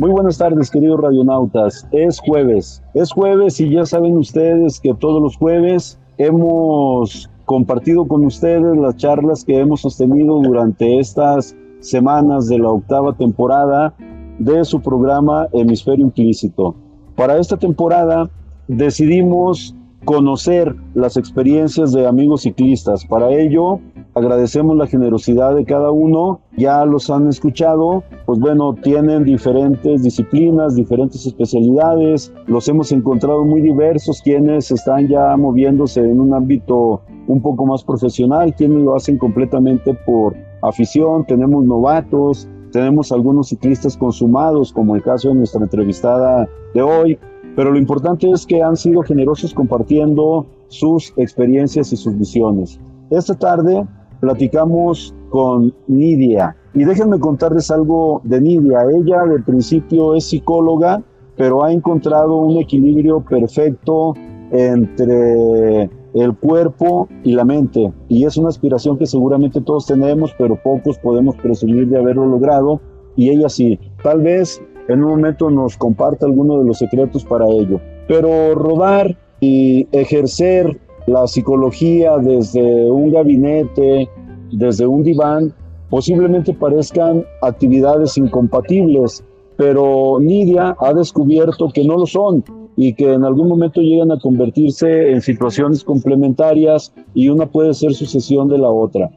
Muy buenas tardes, queridos radionautas. Es jueves. Es jueves y ya saben ustedes que todos los jueves hemos compartido con ustedes las charlas que hemos sostenido durante estas semanas de la octava temporada de su programa Hemisferio Implícito. Para esta temporada decidimos conocer las experiencias de amigos ciclistas. Para ello, agradecemos la generosidad de cada uno. Ya los han escuchado, pues bueno, tienen diferentes disciplinas, diferentes especialidades. Los hemos encontrado muy diversos, quienes están ya moviéndose en un ámbito un poco más profesional, quienes lo hacen completamente por afición. Tenemos novatos, tenemos algunos ciclistas consumados, como el caso de nuestra entrevistada de hoy, pero lo importante es que han sido generosos compartiendo sus experiencias y sus visiones. Esta tarde platicamos con Nidia y déjenme contarles algo de Nidia. Ella de principio es psicóloga, pero ha encontrado un equilibrio perfecto entre el cuerpo y la mente. Y es una aspiración que seguramente todos tenemos, pero pocos podemos presumir de haberlo logrado. Y ella sí, tal vez en un momento nos comparte algunos de los secretos para ello. Pero rodar y ejercer la psicología desde un gabinete, desde un diván, posiblemente parezcan actividades incompatibles, pero Nidia ha descubierto que no lo son y que en algún momento llegan a convertirse en situaciones complementarias y una puede ser sucesión de la otra.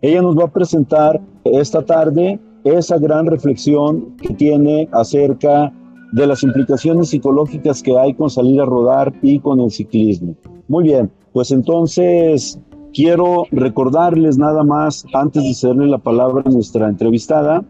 Ella nos va a presentar esta tarde esa gran reflexión que tiene acerca de las implicaciones psicológicas que hay con salir a rodar y con el ciclismo. Muy bien, pues entonces quiero recordarles nada más, antes de cederle la palabra a nuestra entrevistada,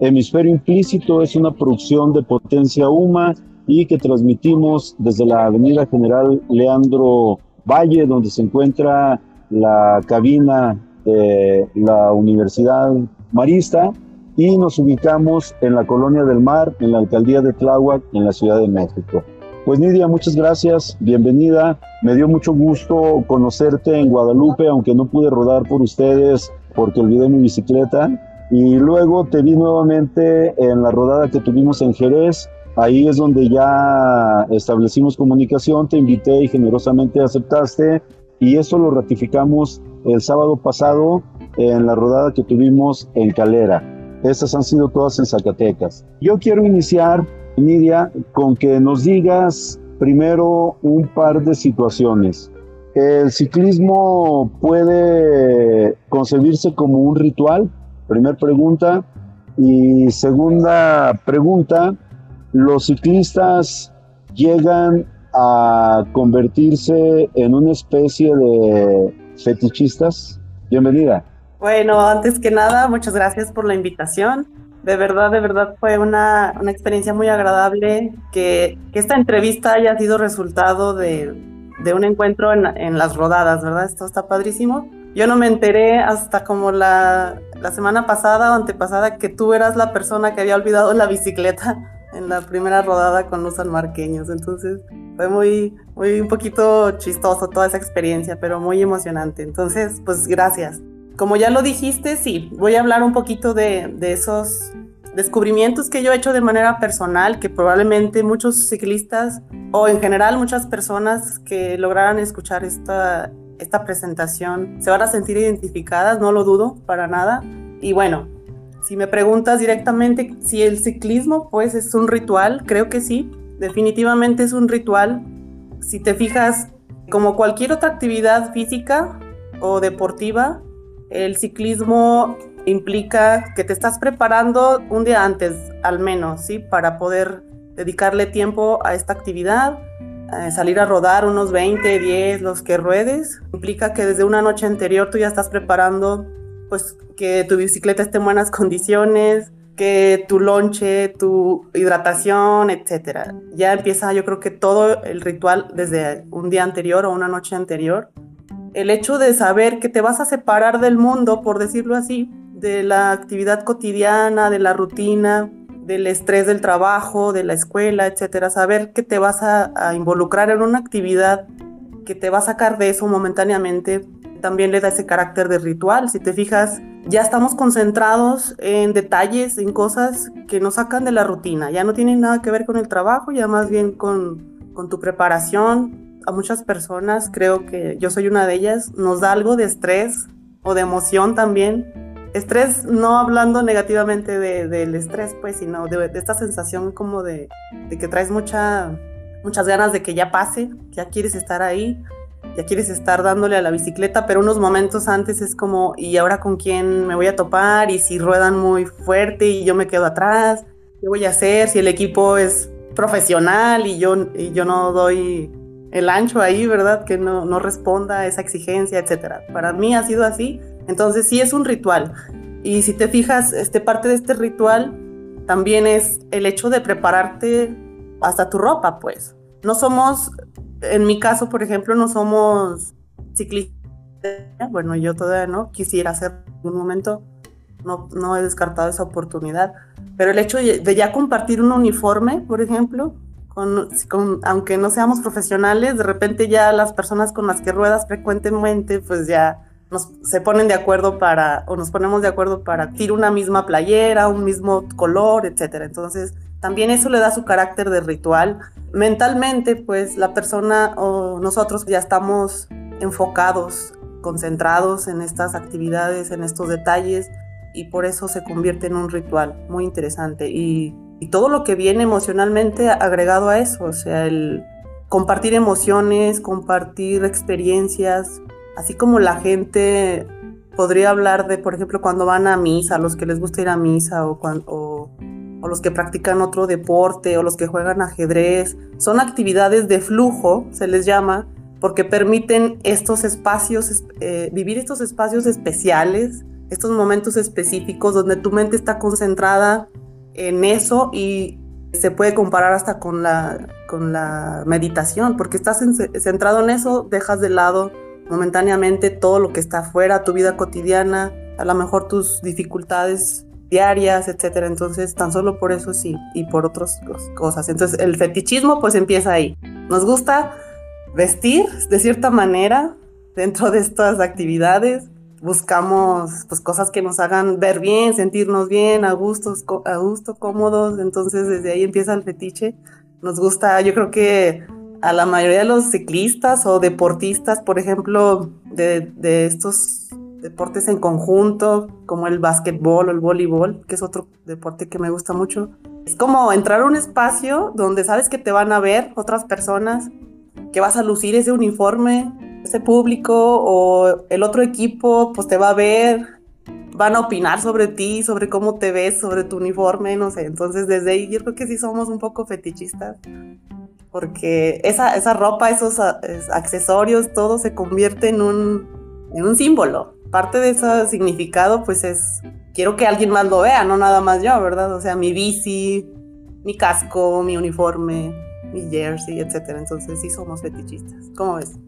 Hemisferio Implícito es una producción de Potencia Uma y que transmitimos desde la Avenida General Leandro Valle, donde se encuentra la cabina de la Universidad Marista y nos ubicamos en la Colonia del Mar, en la Alcaldía de Tláhuac, en la Ciudad de México. Pues Nidia, muchas gracias, bienvenida. Me dio mucho gusto conocerte en Guadalupe, aunque no pude rodar por ustedes porque olvidé mi bicicleta. Y luego te vi nuevamente en la rodada que tuvimos en Jerez. Ahí es donde ya establecimos comunicación, te invité y generosamente aceptaste. Y eso lo ratificamos el sábado pasado en la rodada que tuvimos en Calera. Estas han sido todas en Zacatecas. Yo quiero iniciar, Nidia, con que nos digas primero un par de situaciones. ¿El ciclismo puede concebirse como un ritual? Primera pregunta. Y segunda pregunta, ¿los ciclistas llegan a convertirse en una especie de fetichistas? Bienvenida. Bueno, antes que nada, muchas gracias por la invitación. De verdad, de verdad fue una, una experiencia muy agradable que, esta entrevista haya sido resultado de, de un encuentro en, en, las rodadas, ¿verdad? Esto está padrísimo. Yo no me enteré hasta como la, la semana pasada o antepasada que tú eras la persona que había olvidado la bicicleta en la primera rodada con los sanmarqueños. Entonces fue muy, muy un poquito chistoso toda esa experiencia, pero muy emocionante. Entonces, pues gracias. Como ya lo dijiste, sí, voy a hablar un poquito de, esos descubrimientos que yo he hecho de manera personal, que probablemente muchos ciclistas o en general muchas personas que lograran escuchar esta, esta presentación se van a sentir identificadas, no lo dudo para nada. Y bueno, si me preguntas directamente si el ciclismo pues es un ritual, creo que sí, definitivamente es un ritual. Si te fijas, como cualquier otra actividad física o deportiva, el ciclismo implica que te estás preparando un día antes, al menos, ¿sí? Para poder dedicarle tiempo a esta actividad, eh, salir a rodar unos 20, 10, los que ruedes. Implica que desde una noche anterior tú ya estás preparando, pues, que tu bicicleta esté en buenas condiciones, que tu lonche, tu hidratación, etcétera. Ya empieza, yo creo que todo el ritual desde un día anterior o una noche anterior el hecho de saber que te vas a separar del mundo, por decirlo así, de la actividad cotidiana, de la rutina, del estrés del trabajo, de la escuela, etcétera, saber que te vas a, involucrar en una actividad que te va a sacar de eso momentáneamente, también le da ese carácter de ritual. Si te fijas, ya estamos concentrados en detalles, en cosas que nos sacan de la rutina. Ya no tienen nada que ver con el trabajo, ya más bien con, con tu preparación. A muchas personas, creo que yo soy una de ellas, nos da algo de estrés o de emoción también. Estrés, no hablando negativamente de, del estrés, pues, sino de, de esta sensación como de, de que traes mucha, muchas ganas de que ya pase, ya quieres estar ahí ya quieres estar dándole a la bicicleta, pero unos momentos antes es como, ¿y ahora con quién me voy a topar? Y si ruedan muy fuerte y yo me quedo atrás, ¿qué voy a hacer? Si el equipo es profesional y yo, y yo no doy el ancho ahí, ¿verdad? Que no, no responda a esa exigencia, etcétera. Para mí ha sido así, entonces sí es un ritual. Y si te fijas, este, parte de este ritual también es el hecho de prepararte hasta tu ropa, pues. No somos en mi caso, por ejemplo, no somos ciclistas. Bueno, yo todavía no quisiera hacer un momento. No, no he descartado esa oportunidad. Pero el hecho de ya compartir un uniforme, por ejemplo, con, aunque no seamos profesionales, de repente ya las personas con las que ruedas frecuentemente, pues ya nos, se ponen de acuerdo para, o nos ponemos de acuerdo para ir una misma playera, un mismo color, etcétera. Entonces, también eso le da su carácter de ritual. Mentalmente, pues la persona o nosotros ya estamos enfocados, concentrados en estas actividades, en estos detalles, y por eso se convierte en un ritual muy interesante. Y, todo lo que viene emocionalmente agregado a eso, o sea, el compartir emociones, compartir experiencias, así como la gente podría hablar de, por ejemplo, cuando van a misa, los que les gusta ir a misa o los que practican otro deporte o los que juegan ajedrez. Son actividades de flujo, se les llama, porque permiten estos espacios, eh, vivir estos espacios especiales, estos momentos específicos donde tu mente está concentrada en eso y se puede comparar hasta con la, con la meditación, porque estás centrado en eso, dejas de lado momentáneamente todo lo que está afuera, tu vida cotidiana, a lo mejor tus dificultades diarias, etcétera. Entonces, tan solo por eso sí, y por otras cosas. Entonces, el fetichismo pues empieza ahí. Nos gusta vestir de cierta manera dentro de estas actividades. Buscamos pues cosas que nos hagan ver bien, sentirnos bien, a gustos, a gusto, cómodos. Entonces, desde ahí empieza el fetiche. Nos gusta, yo creo que a la mayoría de los ciclistas o deportistas, por ejemplo, de, de estos deportes en conjunto, como el básquetbol o el voleibol, que es otro deporte que me gusta mucho. Es como entrar a un espacio donde sabes que te van a ver otras personas, que vas a lucir ese uniforme, ese público o el otro equipo, pues te va a ver, van a opinar sobre ti, sobre cómo te ves, sobre tu uniforme, no sé. Entonces desde ahí yo creo que sí somos un poco fetichistas, porque esa, esa ropa, esos accesorios, todo se convierte en un, en un símbolo parte de ese significado, pues es, quiero que alguien más lo vea, no nada más yo, ¿verdad? O sea, mi bici, mi casco, mi uniforme, mi jersey, etcétera. Entonces sí somos fetichistas. ¿Cómo ves?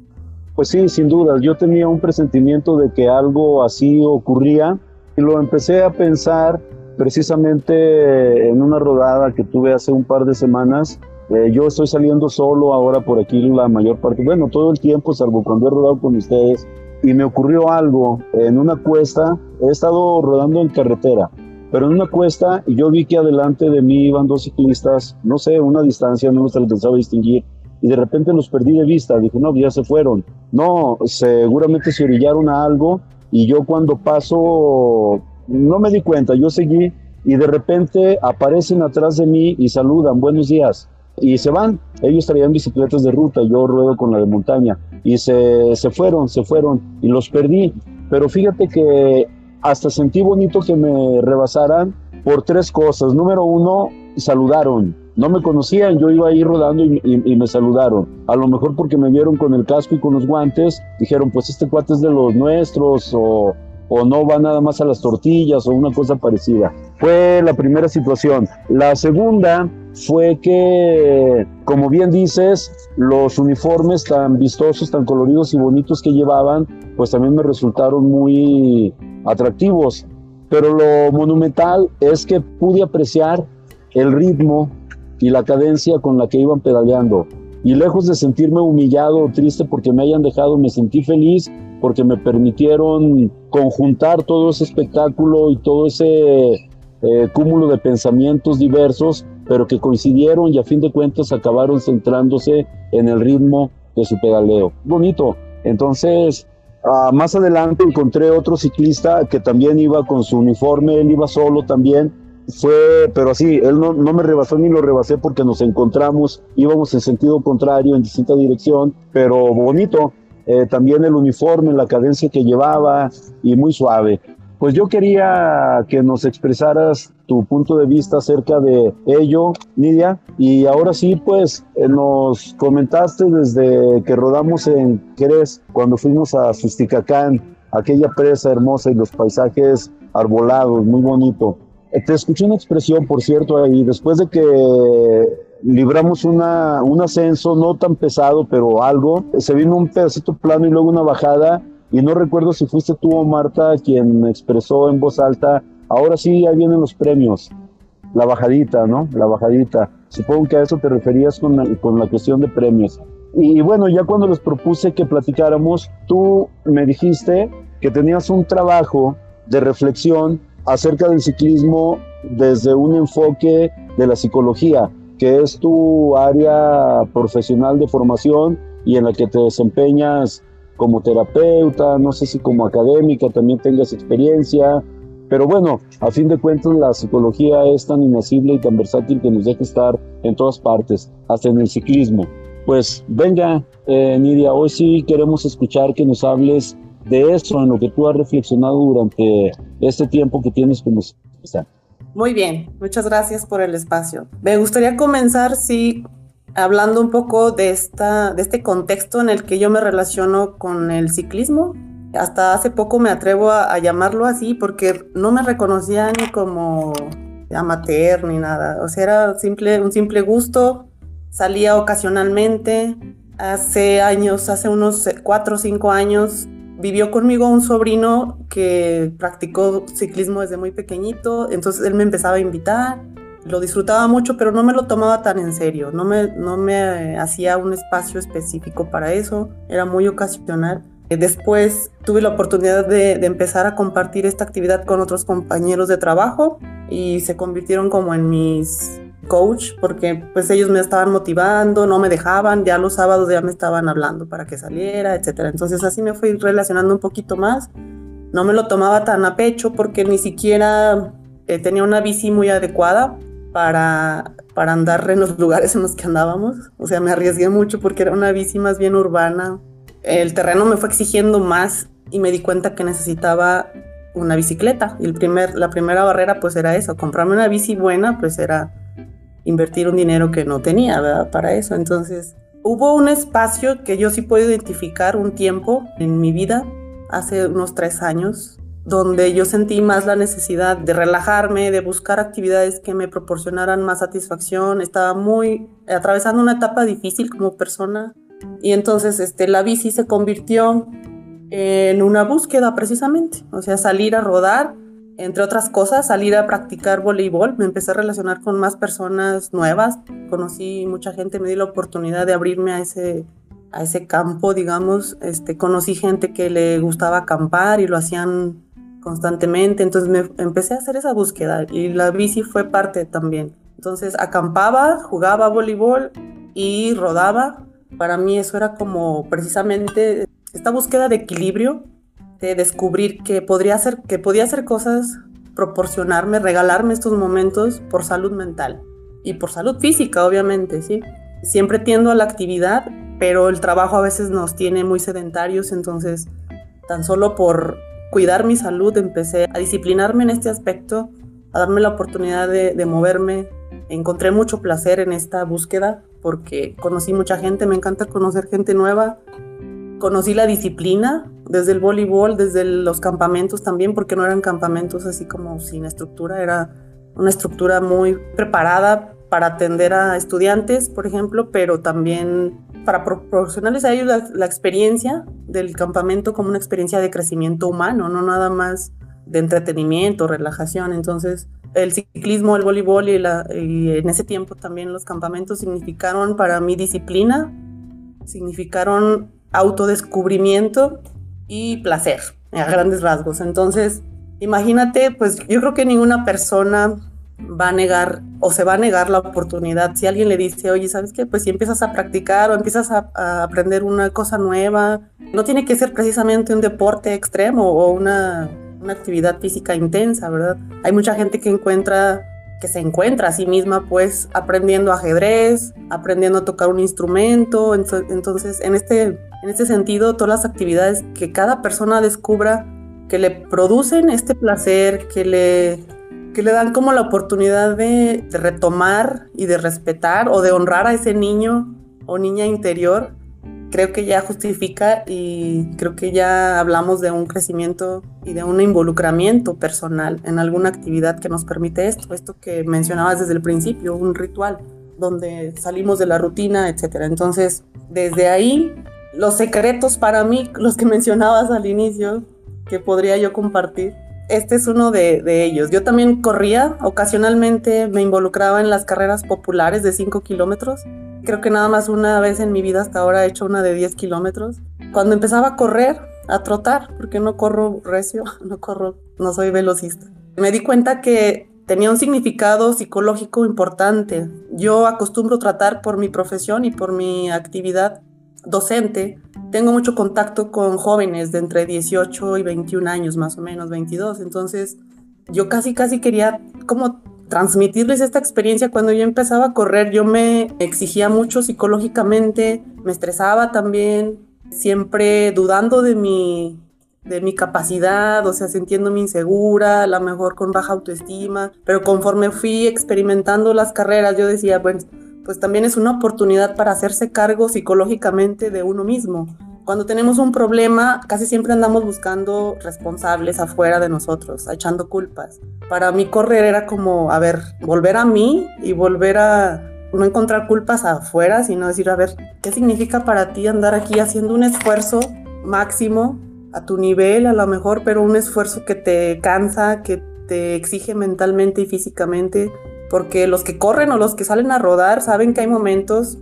Pues sí, sin duda. Yo tenía un presentimiento de que algo así ocurría y lo empecé a pensar precisamente en una rodada que tuve hace un par de semanas. Eh, yo estoy saliendo solo ahora por aquí la mayor parte, bueno, todo el tiempo, salvo cuando he rodado con ustedes, y me ocurrió algo en una cuesta, he estado rodando en carretera, pero en una cuesta y yo vi que adelante de mí iban dos ciclistas, no sé, una distancia, no los alcanzaba a distinguir, y de repente los perdí de vista, dije, no, ya se fueron, no, seguramente se orillaron a algo, y yo cuando paso, no me di cuenta, yo seguí, y de repente aparecen atrás de mí y saludan, buenos días, y se van. Ellos traían bicicletas de ruta, yo ruedo con la de montaña y se, se fueron, se fueron y los perdí. Pero fíjate que hasta sentí bonito que me rebasaran por tres cosas. Número uno, saludaron. No me conocían, yo iba ahí rodando y, me saludaron. A lo mejor porque me vieron con el casco y con los guantes, dijeron, pues este cuate es de los nuestros o, o no va nada más a las tortillas o una cosa parecida. Fue la primera situación. La segunda fue que, como bien dices, los uniformes tan vistosos, tan coloridos y bonitos que llevaban, pues también me resultaron muy atractivos. Pero lo monumental es que pude apreciar el ritmo y la cadencia con la que iban pedaleando. Y lejos de sentirme humillado o triste porque me hayan dejado, me sentí feliz porque me permitieron conjuntar todo ese espectáculo y todo ese eh, cúmulo de pensamientos diversos, pero que coincidieron y a fin de cuentas acabaron centrándose en el ritmo de su pedaleo. Bonito. Entonces, ah, más adelante encontré otro ciclista que también iba con su uniforme, él iba solo también. Fue, pero así, él no, no me rebasó ni lo rebasé porque nos encontramos, íbamos en sentido contrario, en distinta dirección, pero bonito. Eh, también el uniforme, la cadencia que llevaba y muy suave. Pues yo quería que nos expresaras tu punto de vista acerca de ello, Nidia. Y ahora sí, pues eh, nos comentaste desde que rodamos en Jerez, cuando fuimos a Susticacán, aquella presa hermosa y los paisajes arbolados, muy bonito. Eh, te escuché una expresión, por cierto, ahí, después de que libramos una, un ascenso no tan pesado, pero algo, se vino un pedacito plano y luego una bajada y no recuerdo si fuiste tú o Marta quien expresó en voz alta, ahora sí, ahí vienen los premios, la bajadita, ¿no? La bajadita. Supongo que a eso te referías con la, con la cuestión de premios. Y, bueno, ya cuando les propuse que platicáramos, tú me dijiste que tenías un trabajo de reflexión acerca del ciclismo desde un enfoque de la psicología, que es tu área profesional de formación y en la que te desempeñas como terapeuta, no sé si como académica también tengas experiencia, pero bueno, a fin de cuentas la psicología es tan inacible y tan versátil que nos deja estar en todas partes, hasta en el ciclismo. Pues venga, eh, Nidia, hoy sí queremos escuchar que nos hables de eso, en lo que tú has reflexionado durante este tiempo que tienes como ciclista. Muy bien, muchas gracias por el espacio. Me gustaría comenzar, sí, hablando un poco de, esta, de este contexto en el que yo me relaciono con el ciclismo. Hasta hace poco me atrevo a, llamarlo así porque no me reconocía ni como amateur ni nada. O sea, era simple, un simple gusto. Salía ocasionalmente. Hace años, hace unos cuatro o cinco años, vivió conmigo un sobrino que practicó ciclismo desde muy pequeñito. Entonces él me empezaba a invitar lo disfrutaba mucho, pero no me lo tomaba tan en serio, no me, no me hacía un espacio específico para eso, era muy ocasional. Después tuve la oportunidad de, empezar a compartir esta actividad con otros compañeros de trabajo y se convirtieron como en mis coach porque pues ellos me estaban motivando, no me dejaban, ya los sábados ya me estaban hablando para que saliera, etcétera. Entonces así me fui relacionando un poquito más. No me lo tomaba tan a pecho porque ni siquiera eh, tenía una bici muy adecuada para, para andar en los lugares en los que andábamos. O sea, me arriesgué mucho porque era una bici más bien urbana. El terreno me fue exigiendo más y me di cuenta que necesitaba una bicicleta. Y el primer, la primera barrera pues era eso, comprarme una bici buena pues era invertir un dinero que no tenía, ¿verdad? Para eso. Entonces, hubo un espacio que yo sí puedo identificar un tiempo en mi vida, hace unos tres años, donde yo sentí más la necesidad de relajarme, de buscar actividades que me proporcionaran más satisfacción. Estaba muy atravesando una etapa difícil como persona y entonces este, la bici se convirtió en una búsqueda precisamente, o sea, salir a rodar, entre otras cosas, salir a practicar voleibol. Me empecé a relacionar con más personas nuevas, conocí mucha gente, me di la oportunidad de abrirme a ese a ese campo, digamos, este, conocí gente que le gustaba acampar y lo hacían constantemente, entonces me empecé a hacer esa búsqueda y la bici fue parte también. Entonces acampaba, jugaba voleibol y rodaba. Para mí eso era como precisamente esta búsqueda de equilibrio, de descubrir que podría hacer, que podía hacer cosas, proporcionarme, regalarme estos momentos por salud mental y por salud física, obviamente, ¿sí? Siempre tiendo a la actividad, pero el trabajo a veces nos tiene muy sedentarios, entonces tan solo por cuidar mi salud, empecé a disciplinarme en este aspecto, a darme la oportunidad de, moverme. Encontré mucho placer en esta búsqueda porque conocí mucha gente, me encanta conocer gente nueva. Conocí la disciplina desde el voleibol, desde los campamentos también, porque no eran campamentos así como sin estructura, era una estructura muy preparada para atender a estudiantes, por ejemplo, pero también para proporcionarles a ellos la, experiencia del campamento como una experiencia de crecimiento humano, no nada más de entretenimiento, relajación. Entonces, el ciclismo, el voleibol y, y en ese tiempo también los campamentos significaron para mí disciplina, significaron autodescubrimiento y placer, a grandes rasgos. Entonces, imagínate, pues yo creo que ninguna persona va a negar o se va a negar la oportunidad. Si alguien le dice, oye, ¿sabes qué? Pues si empiezas a practicar o empiezas a, aprender una cosa nueva, no tiene que ser precisamente un deporte extremo o una, una actividad física intensa, ¿verdad? Hay mucha gente que encuentra que se encuentra a sí misma pues aprendiendo ajedrez, aprendiendo a tocar un instrumento, entonces en este, en este sentido todas las actividades que cada persona descubra que le producen este placer, que le, que le dan como la oportunidad de, retomar y de respetar o de honrar a ese niño o niña interior, creo que ya justifica y creo que ya hablamos de un crecimiento y de un involucramiento personal en alguna actividad que nos permite esto, esto que mencionabas desde el principio, un ritual donde salimos de la rutina, etc. Entonces, desde ahí, los secretos para mí, los que mencionabas al inicio, que podría yo compartir, este es uno de, de, ellos. Yo también corría, ocasionalmente me involucraba en las carreras populares de 5 kilómetros Creo que nada más una vez en mi vida hasta ahora he hecho una de 10 kilómetros. Cuando empezaba a correr, a trotar, porque no corro recio, no corro, no soy velocista. Me di cuenta que tenía un significado psicológico importante. Yo acostumbro tratar por mi profesión y por mi actividad docente. Tengo mucho contacto con jóvenes de entre 18 y 21 años, más o menos 22. Entonces, yo casi, casi quería como transmitirles esta experiencia. Cuando yo empezaba a correr, yo me exigía mucho psicológicamente, me estresaba también, siempre dudando de mi, de mi capacidad, o sea, sintiéndome insegura, a lo mejor con baja autoestima, pero conforme fui experimentando las carreras, yo decía, bueno, también es una oportunidad para hacerse cargo psicológicamente de uno mismo. Cuando tenemos un problema, casi siempre andamos buscando responsables afuera de nosotros, echando culpas. Para mí correr era como, a ver, volver a mí y volver a no encontrar culpas afuera, sino decir, a ver, ¿qué significa para ti andar aquí haciendo un esfuerzo máximo a tu nivel a lo mejor, pero un esfuerzo que te cansa, que te exige mentalmente y físicamente? Porque los que corren o los que salen a rodar saben que hay momentos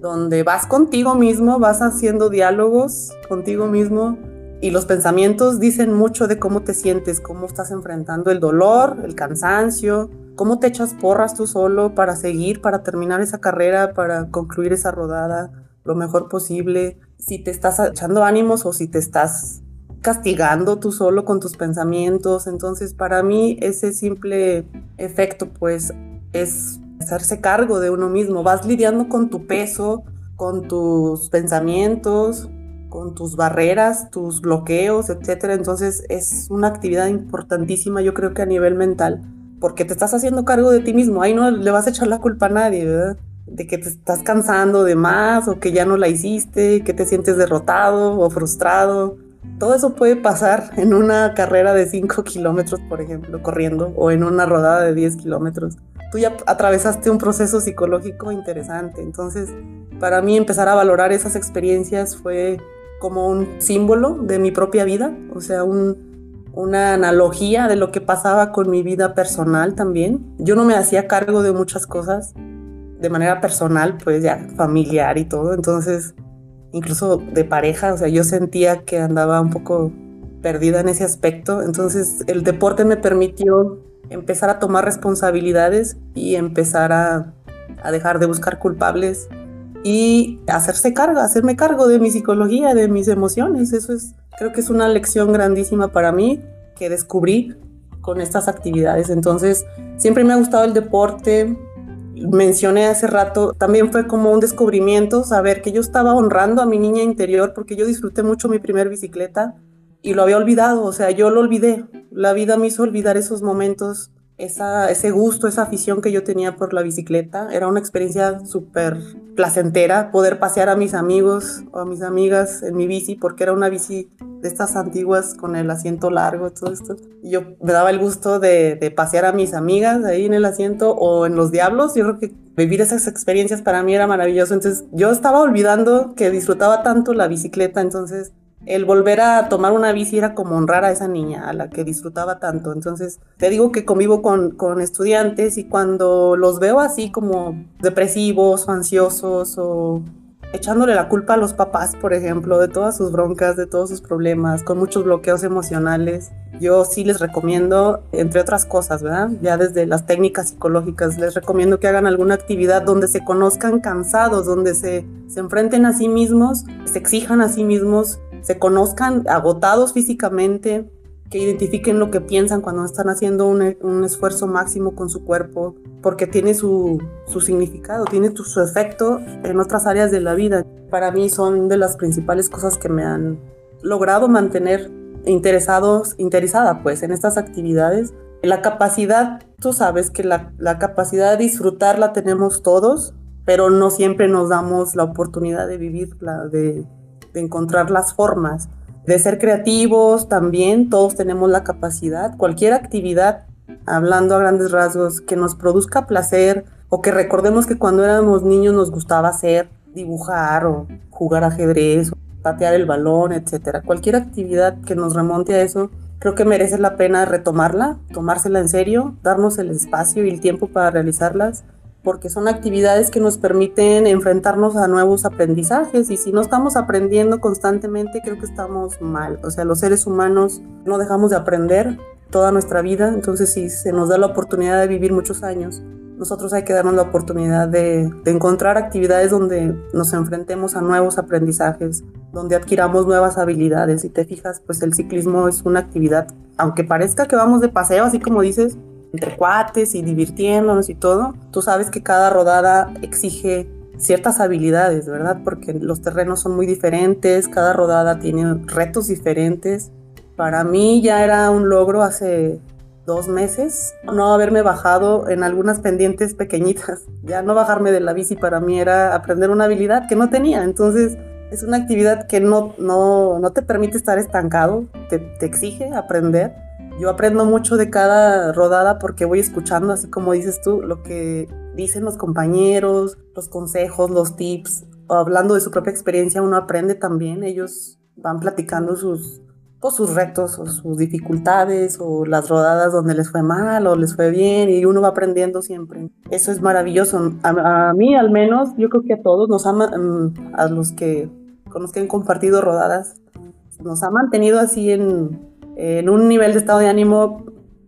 donde vas contigo mismo, vas haciendo diálogos contigo mismo y los pensamientos dicen mucho de cómo te sientes, cómo estás enfrentando el dolor, el cansancio, cómo te echas porras tú solo para seguir, para terminar esa carrera, para concluir esa rodada lo mejor posible, si te estás echando ánimos o si te estás castigando tú solo con tus pensamientos. Entonces, para mí ese simple efecto pues es hacerse cargo de uno mismo. Vas lidiando con tu peso, con tus pensamientos, con tus barreras, tus bloqueos, etcétera. Entonces es una actividad importantísima, yo creo que a nivel mental, porque te estás haciendo cargo de ti mismo. Ahí no le vas a echar la culpa a nadie, ¿verdad? De que te estás cansando de más o que ya no la hiciste, que te sientes derrotado o frustrado. Todo eso puede pasar en una carrera de 5 kilómetros, por ejemplo, corriendo, o en una rodada de 10 kilómetros tú ya atravesaste un proceso psicológico interesante. Entonces, para mí empezar a valorar esas experiencias fue como un símbolo de mi propia vida, o sea, una analogía de lo que pasaba con mi vida personal también. Yo no me hacía cargo de muchas cosas de manera personal, pues ya familiar y todo, entonces incluso de pareja, o sea, yo sentía que andaba un poco perdida en ese aspecto, entonces el deporte me permitió empezar a tomar responsabilidades y empezar a, dejar de buscar culpables y hacerse cargo, hacerme cargo de mi psicología, de mis emociones. Eso es, creo que es una lección grandísima para mí que descubrí con estas actividades. Entonces, siempre me ha gustado el deporte. Mencioné hace rato, también fue como un descubrimiento saber que yo estaba honrando a mi niña interior porque yo disfruté mucho mi primer bicicleta y lo había olvidado, o sea, yo lo olvidé. La vida me hizo olvidar esos momentos, esa, ese gusto, esa afición que yo tenía por la bicicleta. Era una experiencia súper placentera poder pasear a mis amigos o a mis amigas en mi bici, porque era una bici de estas antiguas con el asiento largo, todo esto. Yo me daba el gusto de, de pasear a mis amigas ahí en el asiento o en los diablos. Yo creo que vivir esas experiencias para mí era maravilloso. Entonces yo estaba olvidando que disfrutaba tanto la bicicleta, entonces el volver a tomar una bici era como honrar a esa niña, a la que disfrutaba tanto. Entonces, te digo que convivo con, con estudiantes y cuando los veo así como depresivos o ansiosos o echándole la culpa a los papás, por ejemplo, de todas sus broncas, de todos sus problemas, con muchos bloqueos emocionales. Yo sí les recomiendo, entre otras cosas, ¿verdad? Ya desde las técnicas psicológicas, les recomiendo que hagan alguna actividad donde se conozcan cansados, donde se, se enfrenten a sí mismos, se exijan a sí mismos, se conozcan agotados físicamente, que identifiquen lo que piensan cuando están haciendo un, un esfuerzo máximo con su cuerpo, porque tiene su, su significado, tiene su efecto en otras áreas de la vida. Para mí son de las principales cosas que me han logrado mantener interesados, interesada pues en estas actividades. La capacidad, tú sabes que la, la capacidad de disfrutar la tenemos todos, pero no siempre nos damos la oportunidad de vivirla, de, de encontrar las formas de ser creativos también, todos tenemos la capacidad, cualquier actividad, hablando a grandes rasgos, que nos produzca placer o que recordemos que cuando éramos niños nos gustaba hacer, dibujar o jugar ajedrez, o patear el balón, etcétera. Cualquier actividad que nos remonte a eso, creo que merece la pena retomarla, tomársela en serio, darnos el espacio y el tiempo para realizarlas porque son actividades que nos permiten enfrentarnos a nuevos aprendizajes y si no estamos aprendiendo constantemente creo que estamos mal. O sea, los seres humanos no dejamos de aprender toda nuestra vida, entonces si se nos da la oportunidad de vivir muchos años, nosotros hay que darnos la oportunidad de, de encontrar actividades donde nos enfrentemos a nuevos aprendizajes, donde adquiramos nuevas habilidades. Si te fijas, pues el ciclismo es una actividad, aunque parezca que vamos de paseo, así como dices, entre cuates y divirtiéndonos y todo, tú sabes que cada rodada exige ciertas habilidades, ¿verdad? Porque los terrenos son muy diferentes, cada rodada tiene retos diferentes. Para mí ya era un logro hace dos meses no haberme bajado en algunas pendientes pequeñitas. Ya no bajarme de la bici para mí era aprender una habilidad que no tenía. Entonces es una actividad que no, no, no te permite estar estancado, te, te exige aprender yo aprendo mucho de cada rodada porque voy escuchando, así como dices tú, lo que dicen los compañeros, los consejos, los tips, hablando de su propia experiencia, uno aprende también. Ellos van platicando sus, pues, sus retos o sus dificultades o las rodadas donde les fue mal o les fue bien y uno va aprendiendo siempre. Eso es maravilloso. A, mí al menos, yo creo que a todos nos ama, mm, a los que con los que han compartido rodadas, nos ha mantenido así en, en un nivel de estado de ánimo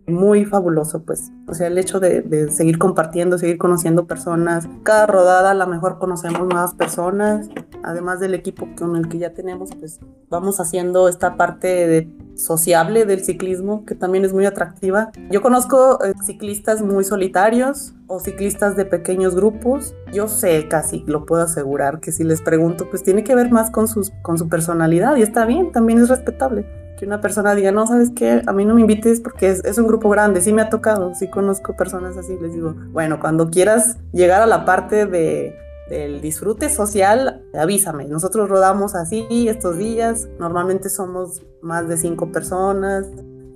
muy fabuloso, pues. O sea, el hecho de, seguir compartiendo, seguir conociendo personas. Cada rodada a lo mejor conocemos nuevas personas. Además del equipo con el que ya tenemos, pues vamos haciendo esta parte de sociable del ciclismo que también es muy atractiva. Yo conozco eh, ciclistas muy solitarios o ciclistas de pequeños grupos. Yo sé, casi lo puedo asegurar, que si les pregunto, pues tiene que ver más con, su personalidad y está bien, también es respetable que una persona diga, no, ¿sabes qué? A mí no me invites porque es, un grupo grande, sí me ha tocado, sí conozco personas así, les digo, bueno, cuando quieras llegar a la parte de, del disfrute social, avísame, nosotros rodamos así estos días, normalmente somos más de cinco personas,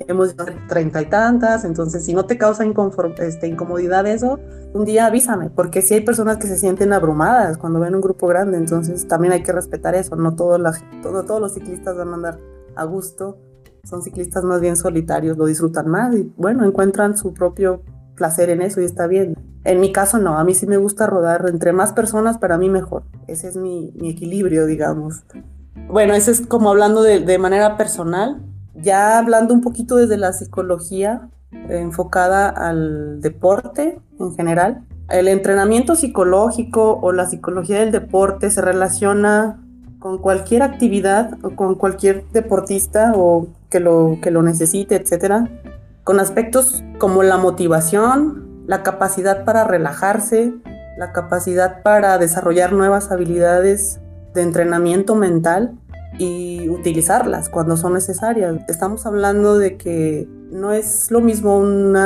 hemos treinta y tantas, entonces si no te causa este, incomodidad eso, un día avísame, porque si hay personas que se sienten abrumadas cuando ven un grupo grande, entonces también hay que respetar eso, no todo, todos los ciclistas van a andar a gusto, son ciclistas más bien solitarios, lo disfrutan más y bueno, encuentran su propio placer en eso y está bien. En mi caso no, a mí sí me gusta rodar entre más personas, para mí mejor. Ese es mi, equilibrio, digamos. Bueno, ese es como hablando de, de, manera personal, ya hablando un poquito desde la psicología enfocada al deporte en general. El entrenamiento psicológico o la psicología del deporte se relaciona con cualquier actividad o con cualquier deportista o que lo, que lo necesite, etcétera, con aspectos como la motivación, la capacidad para relajarse, la capacidad para desarrollar nuevas habilidades de entrenamiento mental y utilizarlas cuando son necesarias. Estamos hablando de que no es lo mismo un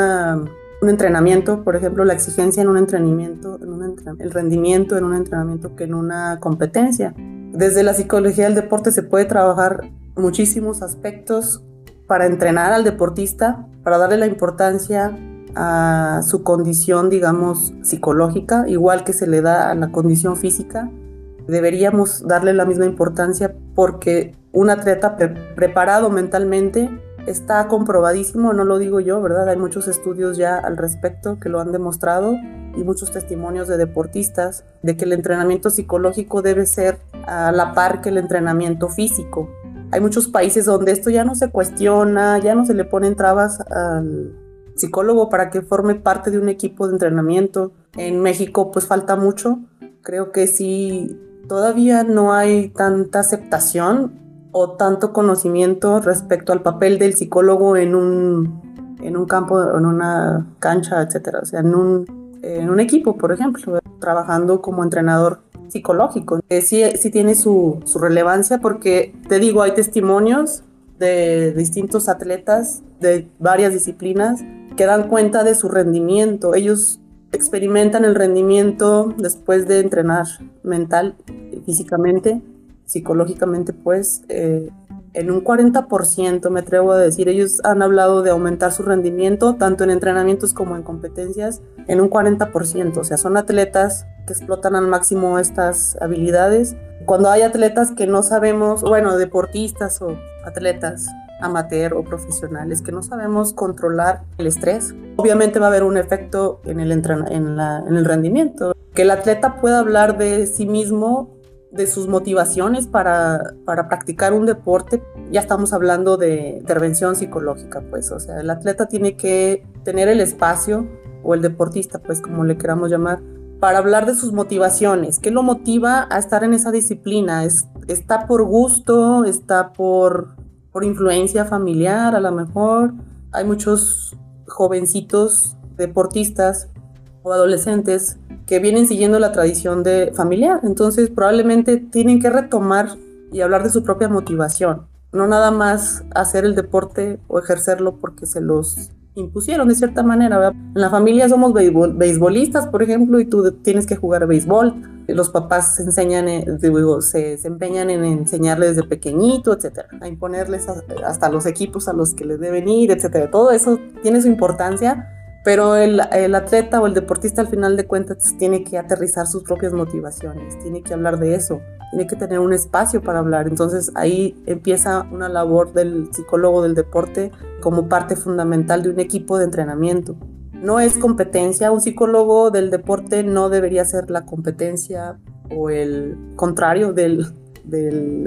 entrenamiento, por ejemplo, la exigencia en un entrenamiento, el rendimiento en un entrenamiento que en una competencia. Desde la psicología del deporte se puede trabajar muchísimos aspectos para entrenar al deportista, para darle la importancia a su condición, digamos, psicológica, igual que se le da a la condición física. Deberíamos darle la misma importancia porque un atleta preparado mentalmente está comprobadísimo, no lo digo yo, ¿verdad? Hay muchos estudios ya al respecto que lo han demostrado y muchos testimonios de deportistas de que el entrenamiento psicológico debe ser a la par que el entrenamiento físico. Hay muchos países donde esto ya no se cuestiona, ya no se le ponen trabas al psicólogo para que forme parte de un equipo de entrenamiento. En México pues falta mucho. Creo que sí, todavía no hay tanta aceptación o tanto conocimiento respecto al papel del psicólogo en un, en un campo, en una cancha, etcétera. O sea, en un en un equipo, por ejemplo, trabajando como entrenador psicológico. Eh, sí, sí tiene su, relevancia porque, te digo, hay testimonios de distintos atletas de varias disciplinas que dan cuenta de su rendimiento. Ellos experimentan el rendimiento después de entrenar mental, físicamente, psicológicamente, pues, eh, en un 40%, me atrevo a decir. Ellos han hablado de aumentar su rendimiento, tanto en entrenamientos como en competencias, en un 40%. O sea, son atletas que explotan al máximo estas habilidades. Cuando hay atletas que no sabemos, bueno, deportistas o atletas amateur o profesionales que no sabemos controlar el estrés, obviamente va a haber un efecto en el, en, la, en el rendimiento. Que el atleta pueda hablar de sí mismo de sus motivaciones para, para, practicar un deporte, ya estamos hablando de intervención psicológica, pues, o sea, el atleta tiene que tener el espacio, o el deportista, pues, como le queramos llamar, para hablar de sus motivaciones, qué lo motiva a estar en esa disciplina, ¿Es, está por gusto, está por, por influencia familiar, a lo mejor, hay muchos jovencitos deportistas o adolescentes que vienen siguiendo la tradición de familiar. Entonces probablemente tienen que retomar y hablar de su propia motivación. No nada más hacer el deporte o ejercerlo porque se los impusieron de cierta manera. En la familia somos beisbolistas, por ejemplo, y tú tienes que jugar a béisbol. Los papás se enseñan, eh, se, se, empeñan en enseñarles desde pequeñito, etcétera, a imponerles hasta los equipos a los que les deben ir, etcétera. Todo eso tiene su importancia, pero el, atleta o el deportista al final de cuentas tiene que aterrizar sus propias motivaciones, tiene que hablar de eso, tiene que tener un espacio para hablar. Entonces ahí empieza una labor del psicólogo del deporte como parte fundamental de un equipo de entrenamiento. No es competencia, un psicólogo del deporte no debería ser la competencia o el contrario del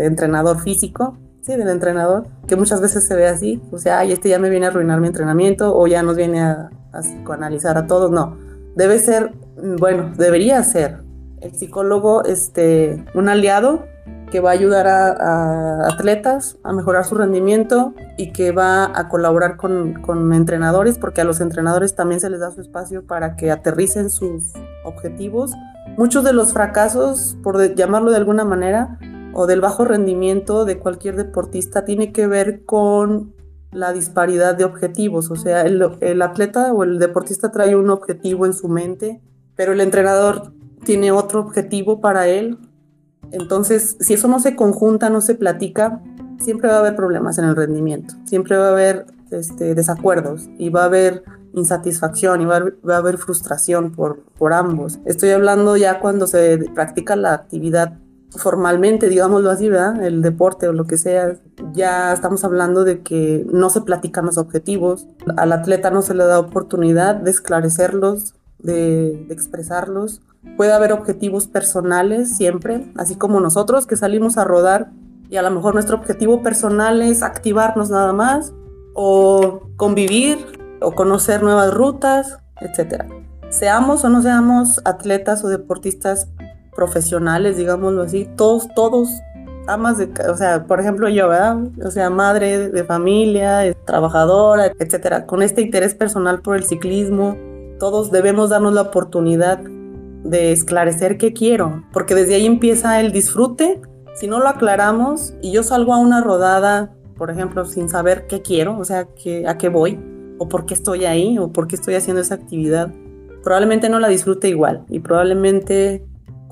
entrenador físico, sí, del entrenador, que muchas veces se ve así, o sea, ay, este ya me viene a arruinar mi entrenamiento o ya nos viene a, a psicoanalizar a todos, no. Debe ser, bueno, debería ser el psicólogo este, un aliado que va a ayudar a, atletas a mejorar su rendimiento y que va a colaborar con, con, entrenadores, porque a los entrenadores también se les da su espacio para que aterricen sus objetivos. Muchos de los fracasos, por llamarlo de alguna manera, o del bajo rendimiento de cualquier deportista tiene que ver con la disparidad de objetivos. O sea, el, atleta o el deportista trae un objetivo en su mente, pero el entrenador tiene otro objetivo para él. Entonces, si eso no se conjunta, no se platica, siempre va a haber problemas en el rendimiento, siempre va a haber este, desacuerdos y va a haber insatisfacción y va a, haber frustración por, por ambos. Estoy hablando ya cuando se practica la actividad formalmente, digámoslo así, ¿verdad? El deporte o lo que sea, ya estamos hablando de que no se platican los objetivos, al atleta no se le da oportunidad de esclarecerlos, de, expresarlos. Puede haber objetivos personales siempre, así como nosotros que salimos a rodar y a lo mejor nuestro objetivo personal es activarnos nada más o convivir o conocer nuevas rutas, etc. Seamos o no seamos atletas o deportistas profesionales, digámoslo así, todos, todos amas de, o sea, por ejemplo yo, ¿verdad? O sea, madre de familia, trabajadora, etcétera, con este interés personal por el ciclismo, todos debemos darnos la oportunidad de esclarecer qué quiero, porque desde ahí empieza el disfrute. Si no lo aclaramos y yo salgo a una rodada, por ejemplo, sin saber qué quiero, o sea, a qué voy, o por qué estoy ahí, o por qué estoy haciendo esa actividad, probablemente no la disfrute igual y probablemente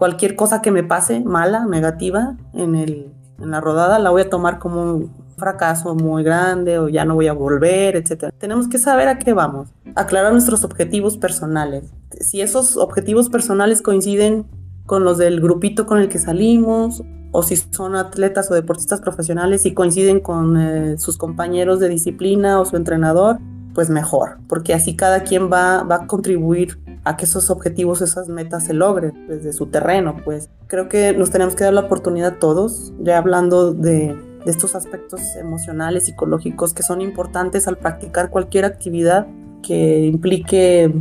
cualquier cosa que me pase mala, negativa en, el, en la rodada, la voy a tomar como un fracaso muy grande o ya no voy a volver, etc. Tenemos que saber a qué vamos, aclarar nuestros objetivos personales. Si esos objetivos personales coinciden con los del grupito con el que salimos, o si son atletas o deportistas profesionales y coinciden con eh, sus compañeros de disciplina o su entrenador, pues mejor, porque así cada quien va, va a contribuir a que esos objetivos, esas metas se logren desde su terreno, pues. Creo que nos tenemos que dar la oportunidad todos, ya hablando de, estos aspectos emocionales, psicológicos que son importantes al practicar cualquier actividad que implique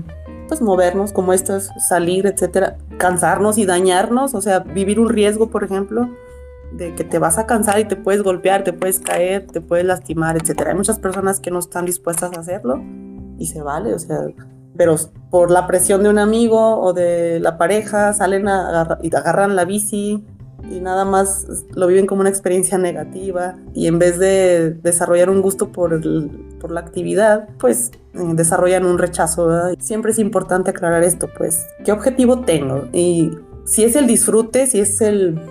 pues movernos como estas, salir, etcétera, cansarnos y dañarnos, o sea, vivir un riesgo, por ejemplo, de que te vas a cansar y te puedes golpear, te puedes caer, te puedes lastimar, etcétera. Hay muchas personas que no están dispuestas a hacerlo y se vale, o sea, pero por la presión de un amigo o de la pareja salen a y agarran la bici y nada más lo viven como una experiencia negativa y en vez de desarrollar un gusto por, por la actividad, pues eh, desarrollan un rechazo. Siempre es importante aclarar esto, pues, ¿qué objetivo tengo? Y si es el disfrute, si es el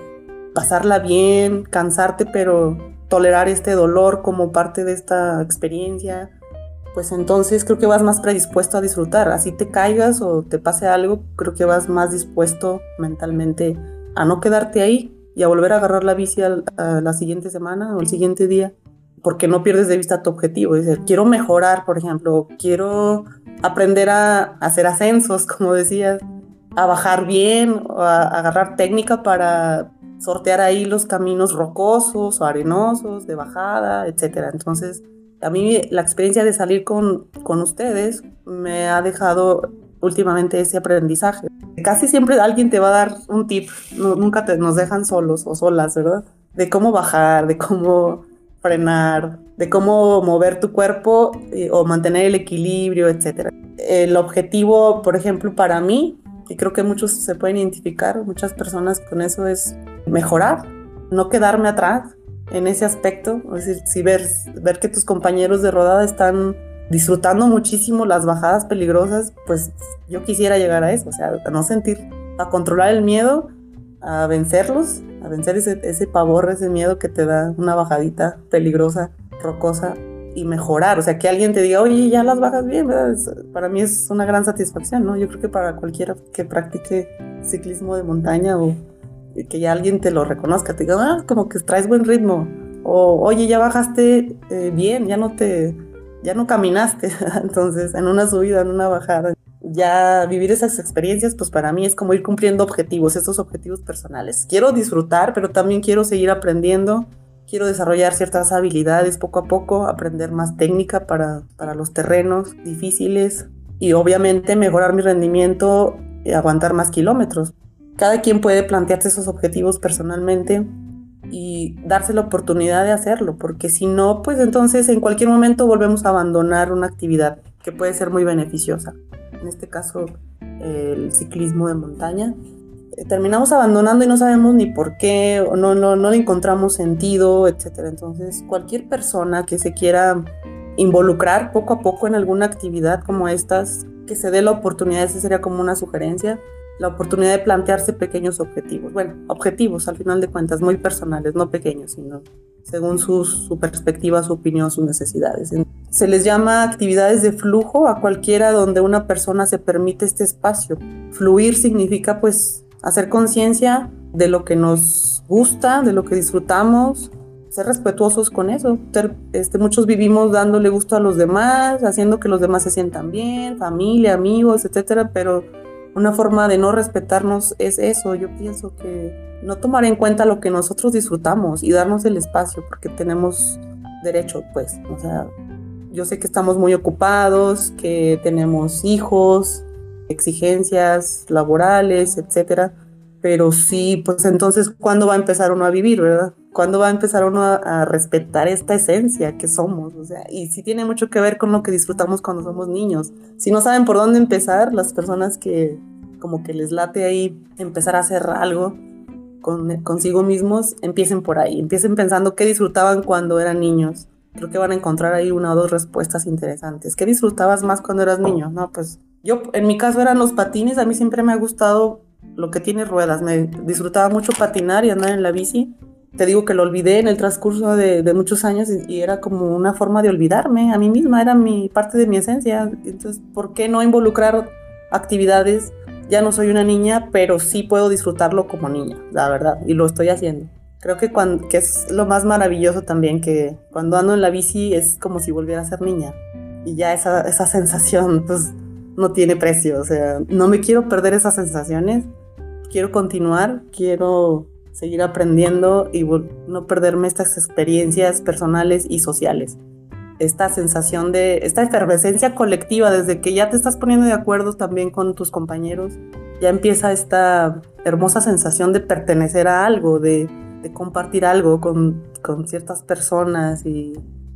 pasarla bien, cansarte, pero tolerar este dolor como parte de esta experiencia, pues entonces creo que vas más predispuesto a disfrutar. Así te caigas o te pase algo, creo que vas más dispuesto mentalmente a no quedarte ahí y a volver a agarrar la bici la siguiente semana o el siguiente día, porque no pierdes de vista tu objetivo. Es decir, quiero mejorar, por ejemplo, quiero aprender a hacer ascensos, como decías, a bajar bien, o a agarrar técnica para sortear ahí los caminos rocosos o arenosos de bajada, etcétera. Entonces, a mí la experiencia de salir con, con ustedes me ha dejado últimamente ese aprendizaje. Casi siempre alguien te va a dar un tip, nunca te, nos dejan solos o solas, ¿verdad? De cómo bajar, de cómo frenar, de cómo mover tu cuerpo eh, o mantener el equilibrio, etcétera. El objetivo, por ejemplo, para mí y creo que muchos se pueden identificar, muchas personas con eso es mejorar, no quedarme atrás en ese aspecto, es decir, si ver, que tus compañeros de rodada están disfrutando muchísimo las bajadas peligrosas, pues yo quisiera llegar a eso, o sea, a no sentir, a controlar el miedo, a vencerlos, a vencer ese, ese pavor, ese miedo que te da una bajadita peligrosa, rocosa, y mejorar, o sea, que alguien te diga, oye, ya las bajas bien, para mí es una gran satisfacción, ¿no? Yo creo que para cualquiera que practique ciclismo de montaña o que ya alguien te lo reconozca, te diga, ah, como que traes buen ritmo, o oye, ya bajaste eh, bien, ya no te, ya no caminaste, entonces, en una subida, en una bajada. Ya vivir esas experiencias, pues para mí es como ir cumpliendo objetivos, estos objetivos personales. Quiero disfrutar, pero también quiero seguir aprendiendo quiero desarrollar ciertas habilidades poco a poco, aprender más técnica para, para los terrenos difíciles y obviamente mejorar mi rendimiento y aguantar más kilómetros. Cada quien puede plantearse esos objetivos personalmente y darse la oportunidad de hacerlo, porque si no, pues entonces en cualquier momento volvemos a abandonar una actividad que puede ser muy beneficiosa. En este caso, el ciclismo de montaña terminamos abandonando y no sabemos ni por qué, o no, no, no le encontramos sentido, etc. Entonces, cualquier persona que se quiera involucrar poco a poco en alguna actividad como estas, que se dé la oportunidad, esa sería como una sugerencia, la oportunidad de plantearse pequeños objetivos. Bueno, objetivos al final de cuentas, muy personales, no pequeños, sino según su, su perspectiva, su opinión, sus necesidades. Se les llama actividades de flujo a cualquiera donde una persona se permite este espacio. Fluir significa pues hacer conciencia de lo que nos gusta, de lo que disfrutamos, ser respetuosos con eso. Este, muchos vivimos dándole gusto a los demás, haciendo que los demás se sientan bien, familia, amigos, etcétera, pero una forma de no respetarnos es eso. Yo pienso que no tomar en cuenta lo que nosotros disfrutamos y darnos el espacio, porque tenemos derecho, pues. O sea, yo sé que estamos muy ocupados, que tenemos hijos, exigencias laborales, etcétera. Pero sí, pues entonces, ¿cuándo va a empezar uno a vivir, verdad? ¿Cuándo va a empezar uno a, respetar esta esencia que somos? O sea, y sí tiene mucho que ver con lo que disfrutamos cuando somos niños. Si no saben por dónde empezar, las personas que como que les late ahí empezar a hacer algo con, consigo mismos, empiecen por ahí, empiecen pensando qué disfrutaban cuando eran niños. Creo que van a encontrar ahí una o dos respuestas interesantes. ¿Qué disfrutabas más cuando eras niño? No, pues yo, en mi caso eran los patines, a mí siempre me ha gustado lo que tiene ruedas, me disfrutaba mucho patinar y andar en la bici. Te digo que lo olvidé en el transcurso de, muchos años y, era como una forma de olvidarme a mí misma, era mi parte de mi esencia. Entonces, ¿por qué no involucrar actividades? Ya no soy una niña, pero sí puedo disfrutarlo como niña, la verdad, y lo estoy haciendo. Creo que, cuando, que es lo más maravilloso también, que cuando ando en la bici es como si volviera a ser niña. Y ya esa, esa sensación, pues no tiene precio. O sea, no me quiero perder esas sensaciones. Quiero continuar, quiero seguir aprendiendo y no perderme estas experiencias personales y sociales. Esta sensación de, esta efervescencia colectiva, desde que ya te estás poniendo de acuerdo también con tus compañeros, ya empieza esta hermosa sensación de pertenecer a algo, de, compartir algo con, con ciertas personas y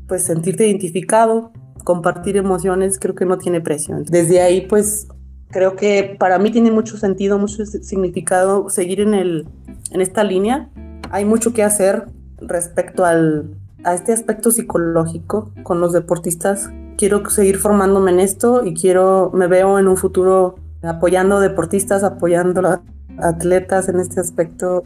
pues sentirte identificado, compartir emociones, creo que no tiene precio. Desde ahí pues creo que para mí tiene mucho sentido, mucho significado seguir en, el, en esta línea. Hay mucho que hacer respecto al, a este aspecto psicológico con los deportistas. Quiero seguir formándome en esto y quiero, me veo en un futuro apoyando deportistas, apoyando atletas en este aspecto,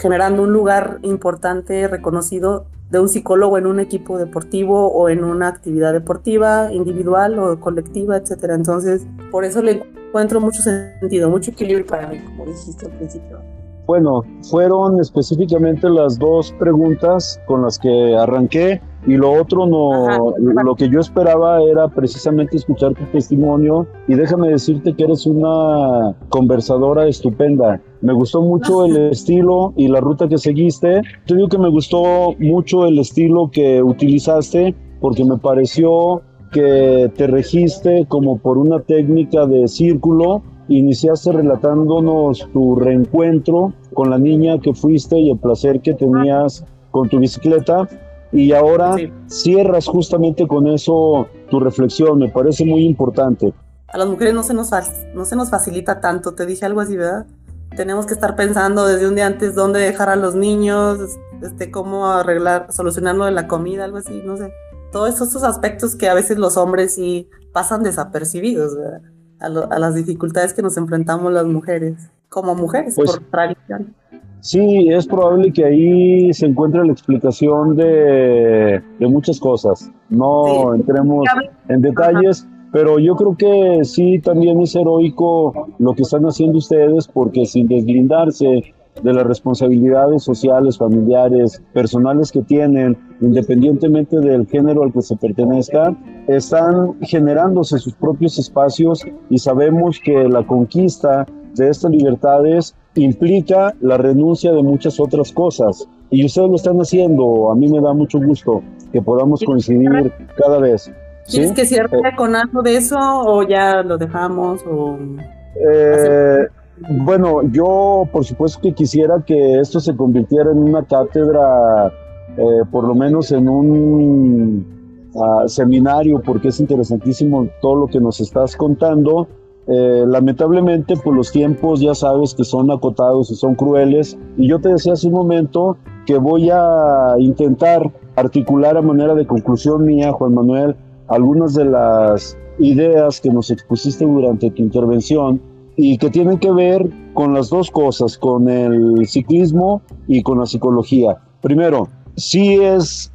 generando un lugar importante, reconocido de un psicólogo en un equipo deportivo o en una actividad deportiva, individual o colectiva, etcétera. Entonces, por eso le encuentro mucho sentido, mucho equilibrio para mí, como dijiste al principio. Bueno, fueron específicamente las dos preguntas con las que arranqué y lo otro no, lo que yo esperaba era precisamente escuchar tu testimonio y déjame decirte que eres una conversadora estupenda. Me gustó mucho el estilo y la ruta que seguiste. Te digo que me gustó mucho el estilo que utilizaste porque me pareció que te registe como por una técnica de círculo iniciaste relatándonos tu reencuentro con la niña que fuiste y el placer que tenías con tu bicicleta. Y ahora cierras justamente con eso tu reflexión, me parece muy importante. A las mujeres no se, nos, no se nos facilita tanto, te dije algo así, ¿verdad? Tenemos que estar pensando desde un día antes dónde dejar a los niños, este, cómo arreglar, solucionarlo de la comida, algo así, no sé. Todos estos aspectos que a veces los hombres sí pasan desapercibidos, ¿verdad? a, las dificultades que nos enfrentamos las mujeres, como mujeres, pues por tradición. Sí, es probable que ahí se encuentre la explicación de, de muchas cosas. No entremos en detalles, pero yo creo que sí también es heroico lo que están haciendo ustedes, porque sin deslindarse de las responsabilidades sociales, familiares, personales que tienen, independientemente del género al que se pertenezca, están generándose sus propios espacios y sabemos que la conquista de estas libertades implica la renuncia de muchas otras cosas. Y ustedes lo están haciendo, a mí me da mucho gusto que podamos coincidir cada vez. ¿Quieres que cierre eh, con algo de eso o ya lo dejamos? O... Eh, bueno, yo por supuesto que quisiera que esto se convirtiera en una cátedra, eh, por lo menos en un ah, seminario, porque es interesantísimo todo lo que nos estás contando. Eh, lamentablemente, pues los tiempos ya sabes que son acotados y son crueles. Y yo te decía hace un momento que voy a intentar articular a manera de conclusión mía, Juan Manuel, algunas de las ideas que nos expusiste durante tu intervención y que tienen que ver con las dos cosas, con el ciclismo y con la psicología. Primero, sí es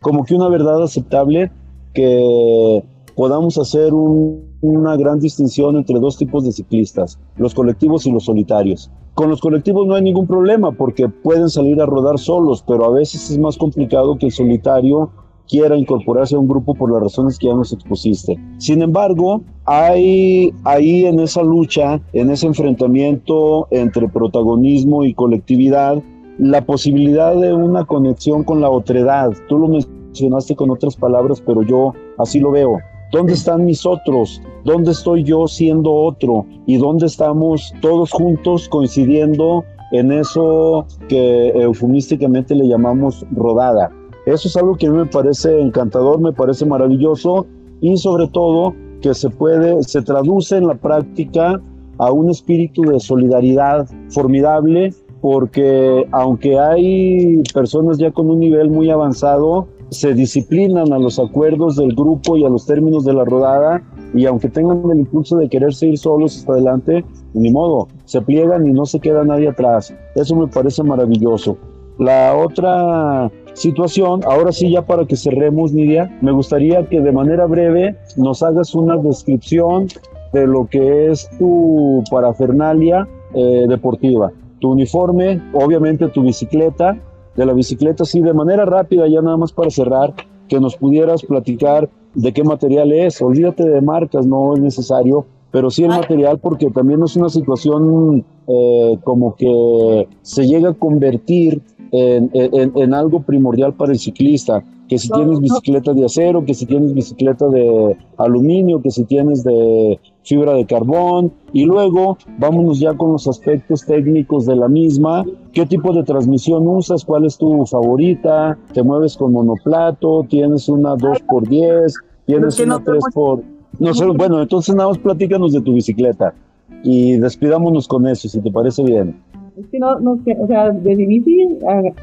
como que una verdad aceptable que podamos hacer una gran distinción entre dos tipos de ciclistas, los colectivos y los solitarios. Con los colectivos no hay ningún problema porque pueden salir a rodar solos, pero a veces es más complicado que el solitario quiera incorporarse a un grupo por las razones que ya nos expusiste. Sin embargo, hay ahí en esa lucha, en ese enfrentamiento entre protagonismo y colectividad, la posibilidad de una conexión con la otredad. Tú lo mencionaste con otras palabras, pero yo así lo veo. ¿Dónde están mis otros? ¿Dónde estoy yo siendo otro? ¿Y dónde estamos todos juntos coincidiendo en eso que eufemísticamente le llamamos rodada? Eso es algo que a mí me parece encantador, me parece maravilloso y sobre todo que se puede, se traduce en la práctica a un espíritu de solidaridad formidable porque aunque hay personas ya con un nivel muy avanzado, se disciplinan a los acuerdos del grupo y a los términos de la rodada y aunque tengan el impulso de querer seguir solos hasta adelante, ni modo, se pliegan y no se queda nadie atrás. Eso me parece maravilloso. La otra situación. Ahora sí, ya para que cerremos, Nidia, me gustaría que de manera breve nos hagas una descripción de lo que es tu parafernalia eh, deportiva. Tu uniforme, obviamente tu bicicleta, de la bicicleta, sí, de manera rápida, ya nada más para cerrar, que nos pudieras platicar de qué material es. Olvídate de marcas, no es necesario, pero sí el material porque también es una situación eh, como que se llega a convertir en, en, algo primordial para el ciclista, que si tienes bicicleta de acero, que si tienes bicicleta de aluminio, que si tienes de fibra de carbón, y luego vámonos ya con los aspectos técnicos de la misma, qué tipo de transmisión usas, cuál es tu favorita, te mueves con monoplato, tienes una 2x10, tienes una 3x... No sé, bueno, entonces nada más platícanos de tu bicicleta y despidámonos con eso, si te parece bien. Es que no, no sé, o sea, de bici,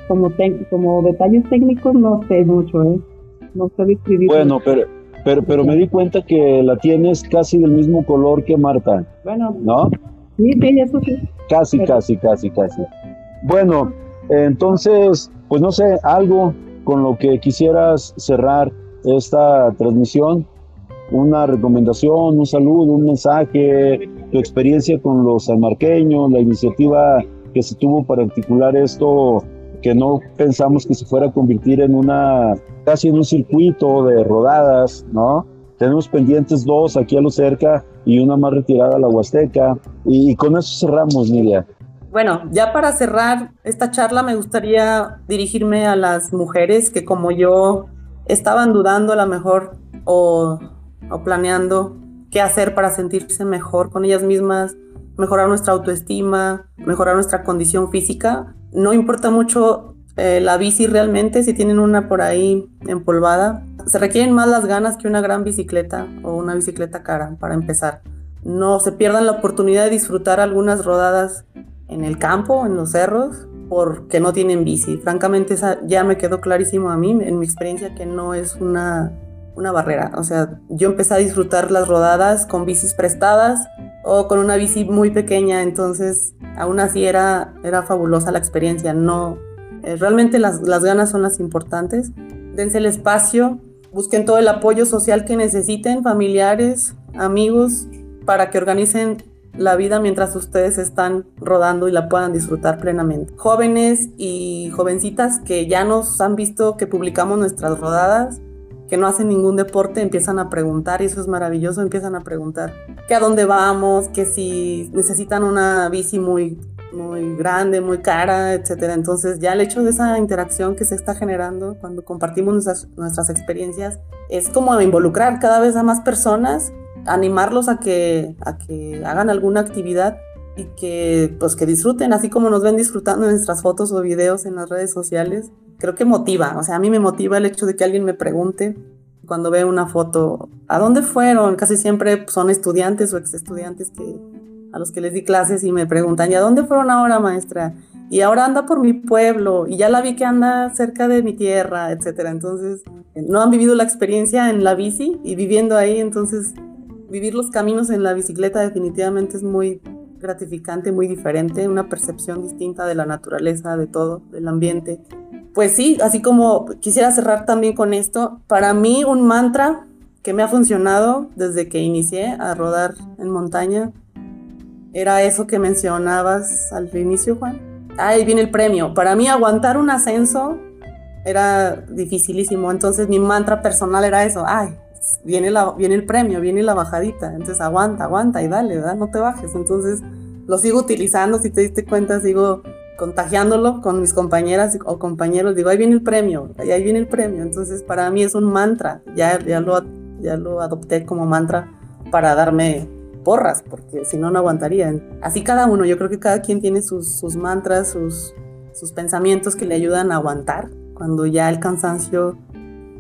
como, como detalles técnicos, no sé mucho, ¿eh? No sé describir. Bueno, pero, pero, pero me di cuenta que la tienes casi del mismo color que Marta. Bueno. ¿No? Sí, sí, eso sí. Casi, casi, casi, casi. Bueno, entonces, pues no sé, algo con lo que quisieras cerrar esta transmisión, una recomendación, un saludo, un mensaje, tu experiencia con los almarqueños, la iniciativa que se tuvo para articular esto que no pensamos que se fuera a convertir en una, casi en un circuito de rodadas, ¿no? Tenemos pendientes dos aquí a lo cerca y una más retirada a la Huasteca. Y, con eso cerramos, Miriam. Bueno, ya para cerrar esta charla me gustaría dirigirme a las mujeres que como yo estaban dudando a lo mejor o, o planeando qué hacer para sentirse mejor con ellas mismas, mejorar nuestra autoestima, mejorar nuestra condición física. No importa mucho eh, la bici realmente, si tienen una por ahí empolvada. Se requieren más las ganas que una gran bicicleta o una bicicleta cara para empezar. No se pierdan la oportunidad de disfrutar algunas rodadas en el campo, en los cerros, porque no tienen bici. Francamente, esa ya me quedó clarísimo a mí, en mi experiencia, que no es una una barrera. O sea, yo empecé a disfrutar las rodadas con bicis prestadas o con una bici muy pequeña, entonces aún así era, era fabulosa la experiencia. No, eh, realmente las, las ganas son las importantes. Dense el espacio, busquen todo el apoyo social que necesiten, familiares, amigos, para que organicen la vida mientras ustedes están rodando y la puedan disfrutar plenamente. Jóvenes y jovencitas que ya nos han visto que publicamos nuestras rodadas, que no hacen ningún deporte empiezan a preguntar y eso es maravilloso, empiezan a preguntar que a dónde vamos, que si necesitan una bici muy muy grande, muy cara, etcétera. Entonces, ya el hecho de esa interacción que se está generando cuando compartimos nuestras, nuestras experiencias es como involucrar cada vez a más personas, animarlos a que, a que hagan alguna actividad y que pues que disfruten, así como nos ven disfrutando nuestras fotos o videos en las redes sociales, creo que motiva, o sea, a mí me motiva el hecho de que alguien me pregunte cuando ve una foto, ¿a dónde fueron? Casi siempre son estudiantes o ex estudiantes que, a los que les di clases y me preguntan, ¿y a dónde fueron ahora, maestra? Y ahora anda por mi pueblo y ya la vi que anda cerca de mi tierra, etcétera. Entonces, no han vivido la experiencia en la bici y viviendo ahí, entonces vivir los caminos en la bicicleta definitivamente es muy gratificante, muy diferente, una percepción distinta de la naturaleza, de todo, del ambiente pues sí, así como quisiera cerrar también con esto, para mí un mantra que me ha funcionado desde que inicié a rodar en montaña era eso que mencionabas al inicio, Juan. Ahí viene el premio. Para mí aguantar un ascenso era dificilísimo, entonces mi mantra personal era eso, ay, viene, la, viene el premio, viene la bajadita, entonces aguanta, aguanta y dale, ¿verdad? No te bajes. Entonces lo sigo utilizando, si te diste cuenta, sigo contagiándolo con mis compañeras o compañeros, digo, ahí viene el premio, ahí viene el premio. Entonces, para mí es un mantra, ya, ya, lo, ya lo adopté como mantra para darme porras, porque si no, no aguantaría. Así cada uno, yo creo que cada quien tiene sus, sus mantras, sus, sus pensamientos que le ayudan a aguantar cuando ya el cansancio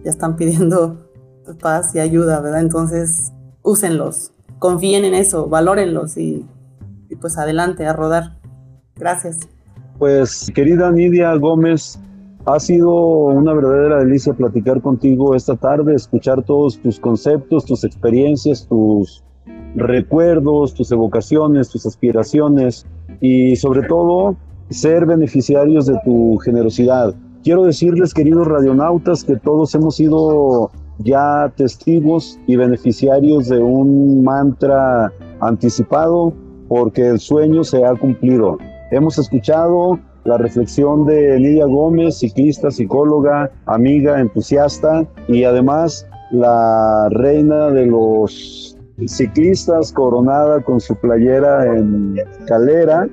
ya están pidiendo paz y ayuda, ¿verdad? Entonces, úsenlos, confíen en eso, valórenlos y, y pues adelante a rodar. Gracias. Pues querida Nidia Gómez, ha sido una verdadera delicia platicar contigo esta tarde, escuchar todos tus conceptos, tus experiencias, tus recuerdos, tus evocaciones, tus aspiraciones y sobre todo ser beneficiarios de tu generosidad. Quiero decirles, queridos radionautas, que todos hemos sido ya testigos y beneficiarios de un mantra anticipado porque el sueño se ha cumplido. Hemos escuchado la reflexión de Lidia Gómez, ciclista, psicóloga, amiga, entusiasta y además la reina de los ciclistas coronada con su playera en calera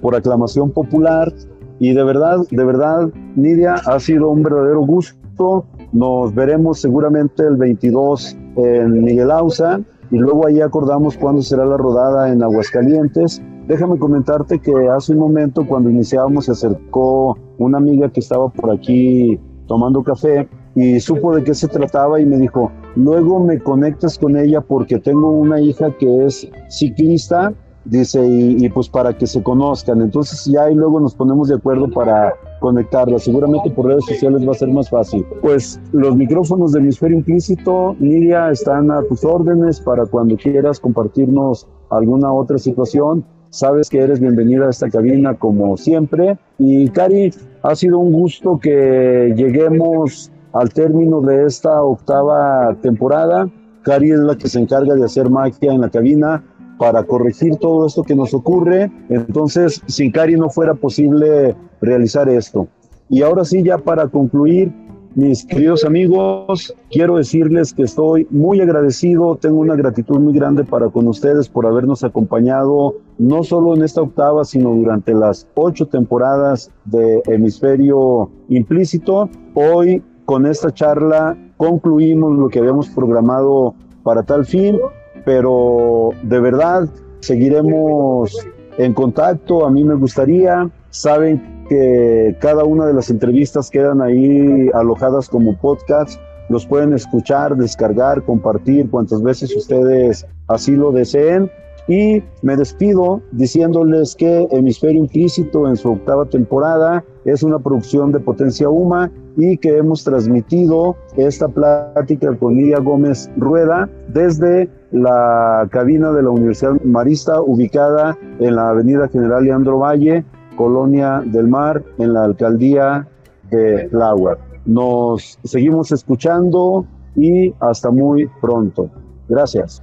por aclamación popular. Y de verdad, de verdad, Nidia, ha sido un verdadero gusto. Nos veremos seguramente el 22 en Miguel Ausa y luego ahí acordamos cuándo será la rodada en Aguascalientes. Déjame comentarte que hace un momento cuando iniciábamos se acercó una amiga que estaba por aquí tomando café y supo de qué se trataba y me dijo, luego me conectas con ella porque tengo una hija que es ciclista dice, y, pues para que se conozcan. Entonces ya y luego nos ponemos de acuerdo para conectarla. Seguramente por redes sociales va a ser más fácil. Pues los micrófonos de hemisferio implícito, Nidia, están a tus órdenes para cuando quieras compartirnos alguna otra situación. Sabes que eres bienvenida a esta cabina como siempre. Y Cari, ha sido un gusto que lleguemos al término de esta octava temporada. Cari es la que se encarga de hacer magia en la cabina para corregir todo esto que nos ocurre. Entonces, sin Cari no fuera posible realizar esto. Y ahora sí, ya para concluir, mis queridos amigos, quiero decirles que estoy muy agradecido, tengo una gratitud muy grande para con ustedes por habernos acompañado, no solo en esta octava, sino durante las ocho temporadas de Hemisferio Implícito. Hoy, con esta charla, concluimos lo que habíamos programado para tal fin pero de verdad seguiremos en contacto. A mí me gustaría, saben que cada una de las entrevistas quedan ahí alojadas como podcast. Los pueden escuchar, descargar, compartir cuantas veces ustedes así lo deseen. Y me despido diciéndoles que Hemisferio Implícito en su octava temporada es una producción de Potencia Huma y que hemos transmitido esta plática con Lidia Gómez Rueda desde la cabina de la Universidad Marista ubicada en la Avenida General Leandro Valle, Colonia del Mar, en la alcaldía de Tláhuac. Nos seguimos escuchando y hasta muy pronto. Gracias.